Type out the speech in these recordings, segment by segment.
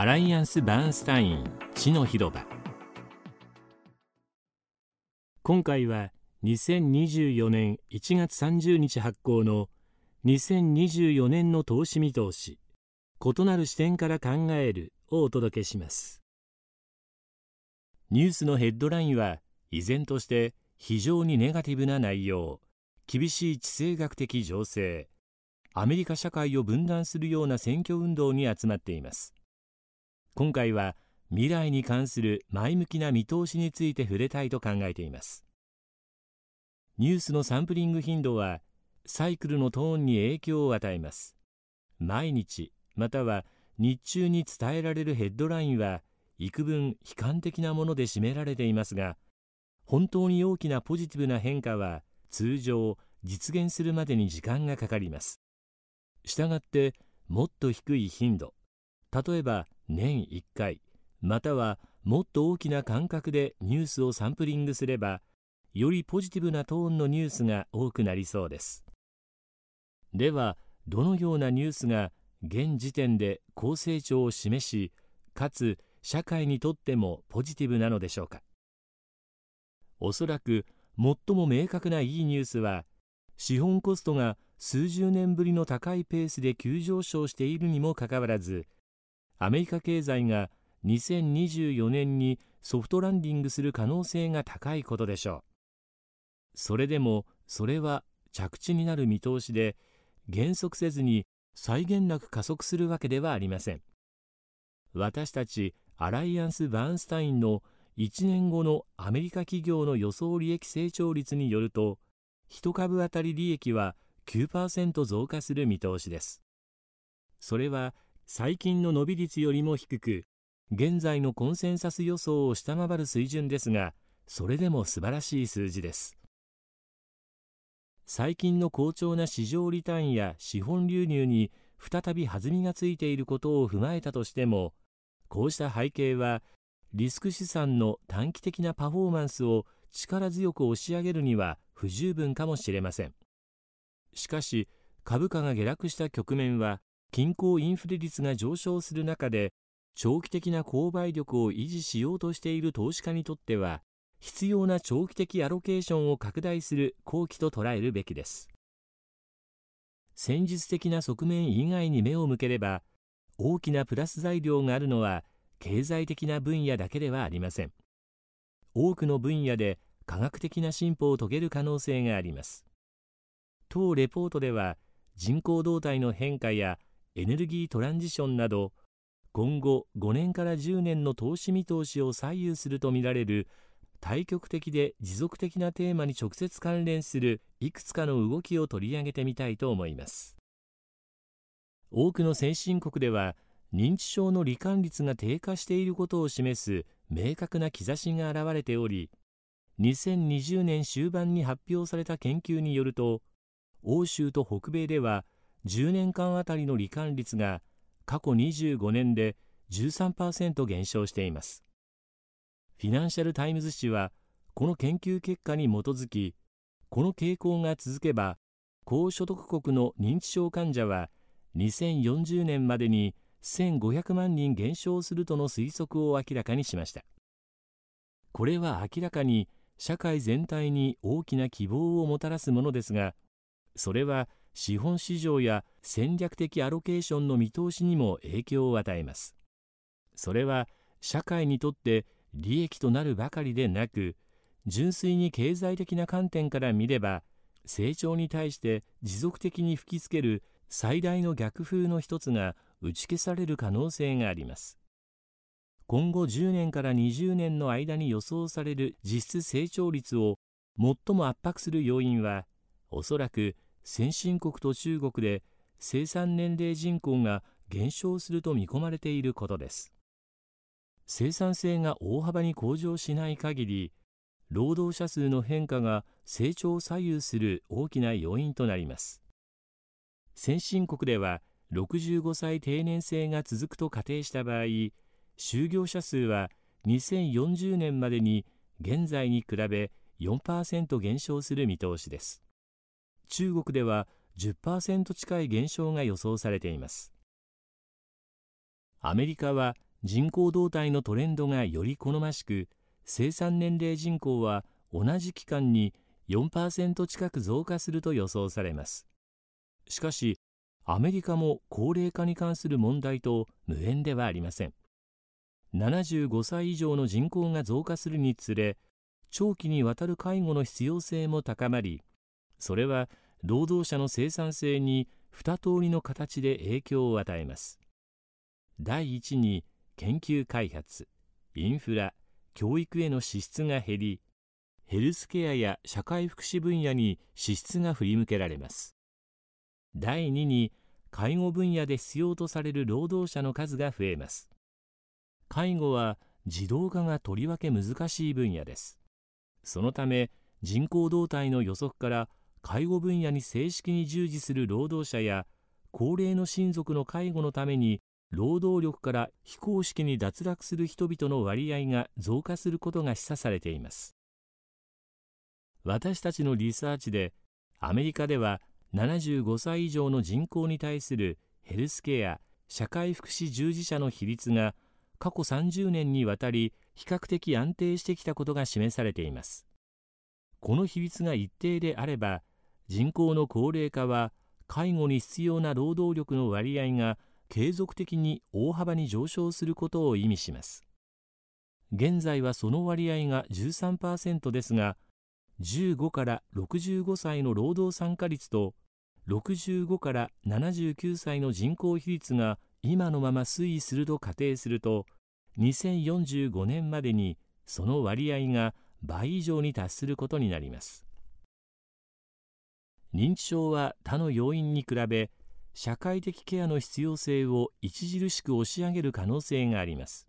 アライアンス・バーンスタイン地の広場。今回は2024年1月30日発行の2024年の投資見通し異なる視点から考えるをお届けします。ニュースのヘッドラインは依然として非常にネガティブな内容厳しい地政学的情勢アメリカ社会を分断するような選挙運動に集まっています。今回は未来に関する前向きな見通しについて触れたいと考えています。ニュースのサンプリング頻度はサイクルのトーンに影響を与えます。毎日または日中に伝えられるヘッドラインは幾分悲観的なもので占められていますが本当に大きなポジティブな変化は通常実現するまでに時間がかかります。したがってもっと低い頻度例えば年1回またはもっと大きな間隔でニュースをサンプリングすればよりポジティブなトーンのニュースが多くなりそうです。ではどのようなニュースが現時点で高成長を示しかつ社会にとってもポジティブなのでしょうか。おそらく最も明確ないいニュースは資本コストが数十年ぶりの高いペースで急上昇しているにもかかわらずアメリカ経済が2024年にソフトランディングする可能性が高いことでしょう。それでもそれは着地になる見通しで減速せずに際限なく加速するわけではありません。私たちアライアンス・バーンスタインの1年後のアメリカ企業の予想利益成長率によると1株当たり利益は9%増加する見通しです。それは最近の伸び率よりも低く現在のコンセンサス予想を下回る水準ですがそれでも素晴らしい数字です。最近の好調な市場リターンや資本流入に再び弾みがついていることを踏まえたとしてもこうした背景はリスク資産の短期的なパフォーマンスを力強く押し上げるには不十分かもしれません。しかし株価が下落した局面は均衡インフレ率が上昇する中で長期的な購買力を維持しようとしている投資家にとっては必要な長期的アロケーションを拡大する好機と捉えるべきです。戦術的な側面以外に目を向ければ大きなプラス材料があるのは経済的な分野だけではありません。多くの分野で科学的な進歩を遂げる可能性があります。当レポートでは人口動態の変化やエネルギートランジションなど今後5年から10年の投資見通しを左右するとみられる対極的で持続的なテーマに直接関連するいくつかの動きを取り上げてみたいと思います。多くの先進国では認知症の罹患率が低下していることを示す明確な兆しが現れており2020年終盤に発表された研究によると欧州と北米では10年間あたりの罹患率が過去25年で13%減少しています。フィナンシャル・タイムズ紙はこの研究結果に基づきこの傾向が続けば高所得国の認知症患者は2040年までに1500万人減少するとの推測を明らかにしました。これは明らかに社会全体に大きな希望をもたらすものですがそれは資本市場や戦略的アロケーションの見通しにも影響を与えます。それは社会にとって利益となるばかりでなく純粋に経済的な観点から見れば成長に対して持続的に吹きつける最大の逆風の一つが打ち消される可能性があります。今後10年から20年の間に予想される実質成長率を最も圧迫する要因はおそらく先進国と中国で生産年齢人口が減少すると見込まれていることです。生産性が大幅に向上しない限り労働者数の変化が成長を左右する大きな要因となります。先進国では65歳定年制が続くと仮定した場合就業者数は2040年までに現在に比べ4%減少する見通しです。中国では10%近い減少が予想されています。アメリカは人口動態のトレンドがより好ましく生産年齢人口は同じ期間に4%近く増加すると予想されます。しかしアメリカも高齢化に関する問題と無縁ではありません。75歳以上の人口が増加するにつれ長期にわたる介護の必要性も高まりそれは労働者の生産性に二通りの形で影響を与えます。第一に研究開発インフラ教育への支出が減りヘルスケアや社会福祉分野に支出が振り向けられます。第2に介護分野で必要とされる労働者の数が増えます。介護は自動化がとりわけ難しい分野です。そのため人口動態の予測から介護分野に正式に従事する労働者や高齢の親族の介護のために労働力から非公式に脱落する人々の割合が増加することが示唆されています。私たちのリサーチでアメリカでは75歳以上の人口に対するヘルスケア社会福祉従事者の比率が過去30年にわたり比較的安定してきたことが示されています。この比率が一定であれば人口の高齢化は介護に必要な労働力の割合が継続的に大幅に上昇することを意味します。現在はその割合が13%ですが15から65歳の労働参加率と65から79歳の人口比率が今のまま推移すると仮定すると2045年までにその割合が倍以上に達することになります。認知症は他の要因に比べ社会的ケアの必要性を著しく押し上げる可能性があります。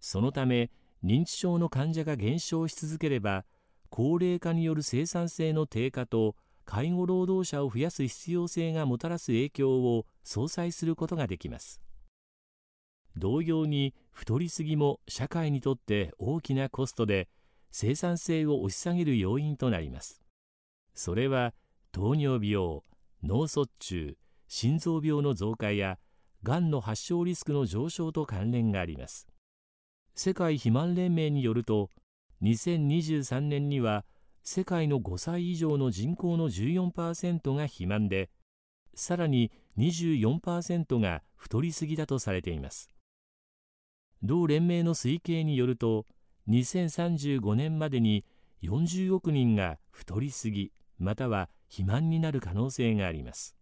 そのため認知症の患者が減少し続ければ高齢化による生産性の低下と介護労働者を増やす必要性がもたらす影響を相殺することができます。同様に太りすぎも社会にとって大きなコストで生産性を押し下げる要因となります。それは糖尿病脳卒中心臓病の増加やがんの発症リスクの上昇と関連があります。世界肥満連盟によると2023年には世界の5歳以上の人口の14%が肥満でさらに24%が太りすぎだとされています。同連盟の推計によると2035年までに40億人が太りすぎまたは肥満になる可能性があります。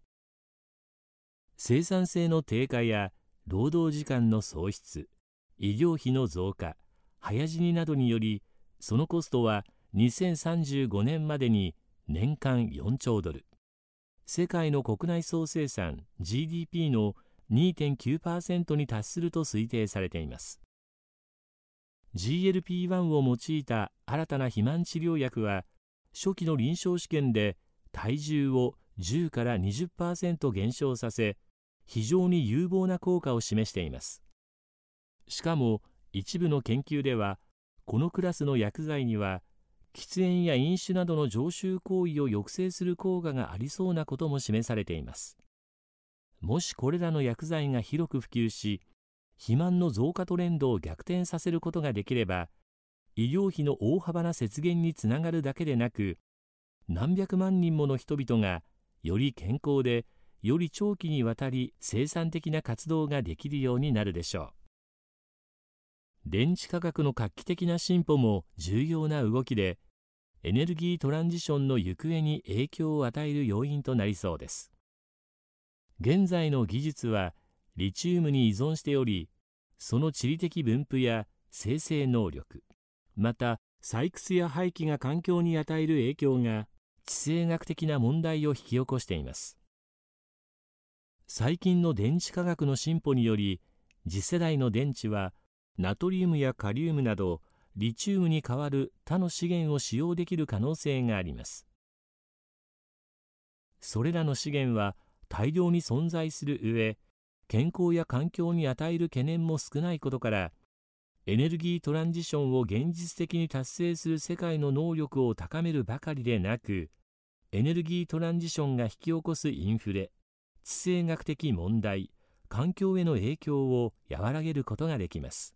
生産性の低下や労働時間の喪失医療費の増加早死になどによりそのコストは2035年までに年間4兆ドル。世界の国内総生産 GDP の2.9%に達すると推定されています。GLP-1 を用いた新たな肥満治療薬は初期の臨床試験で体重を10から20%減少させ非常に有望な効果を示しています。しかも一部の研究ではこのクラスの薬剤には喫煙や飲酒などの常習行為を抑制する効果がありそうなことも示されています。もしこれらの薬剤が広く普及し肥満の増加トレンドを逆転させることができれば医療費の大幅な節減につながるだけでなく何百万人もの人々がより健康でより長期にわたり生産的な活動ができるようになるでしょう。電池価格の画期的な進歩も重要な動きでエネルギートランジションの行方に影響を与える要因となりそうです。現在の技術はリチウムに依存しておりその地理的分布や生成能力また採掘や廃棄が環境に与える影響が地政学的な問題を引き起こしています。最近の電池科学の進歩により次世代の電池はナトリウムやカリウムなどリチウムに代わる他の資源を使用できる可能性があります。それらの資源は大量に存在する上健康や環境に与える懸念も少ないことからエネルギートランジションを現実的に達成する世界の能力を高めるばかりでなくエネルギートランジションが引き起こすインフレ地政学的問題環境への影響を和らげることができます。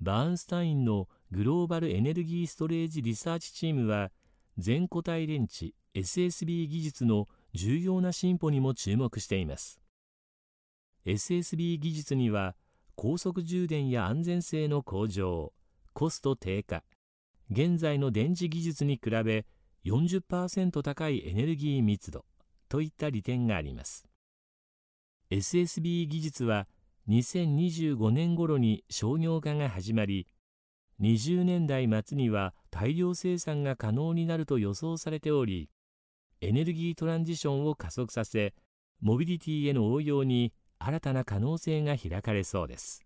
バーンスタインのグローバルエネルギーストレージリサーチチームは全固体電池 SSB 技術の重要な進歩にも注目しています。SSB 技術には高速充電や安全性の向上コスト低下。現在の電池技術に比べ40%高いエネルギー密度といった利点があります。SSB 技術は2025年頃に商業化が始まり20年代末には大量生産が可能になると予想されておりエネルギートランジションを加速させモビリティへの応用に新たな可能性が開かれそうです。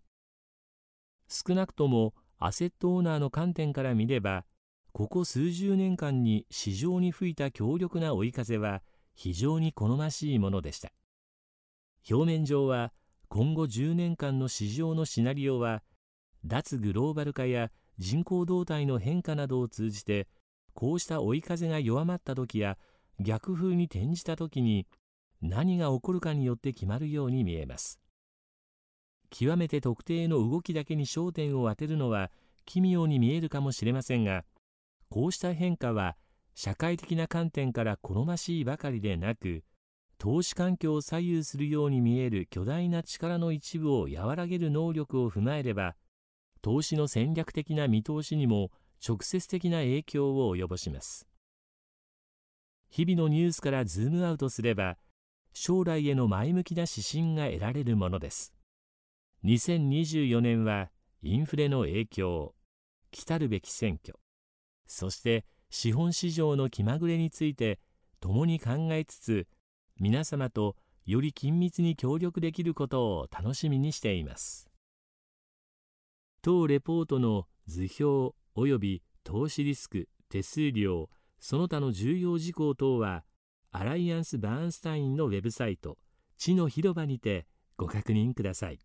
少なくともアセットオーナーの観点から見ればここ数十年間に市場に吹いた強力な追い風は非常に好ましいものでした。表面上は今後10年間の市場のシナリオは脱グローバル化や人口動態の変化などを通じてこうした追い風が弱まった時や逆風に転じた時に何が起こるかによって決まるように見えます。極めて特定の動きだけに焦点を当てるのは奇妙に見えるかもしれませんがこうした変化は社会的な観点から好ましいばかりでなく投資環境を左右するように見える巨大な力の一部を和らげる能力を踏まえれば投資の戦略的な見通しにも直接的な影響を及ぼします。日々のニュースからズームアウトすれば将来への前向きな指針が得られるものです。2024年はインフレの影響来たるべき選挙そして資本市場の気まぐれについて共に考えつつ皆様とより緊密に協力できることを楽しみにしています。当レポートの図表及び投資リスク手数料その他の重要事項等はアライアンス・バーンスタインのウェブサイト、地の広場にてご確認ください。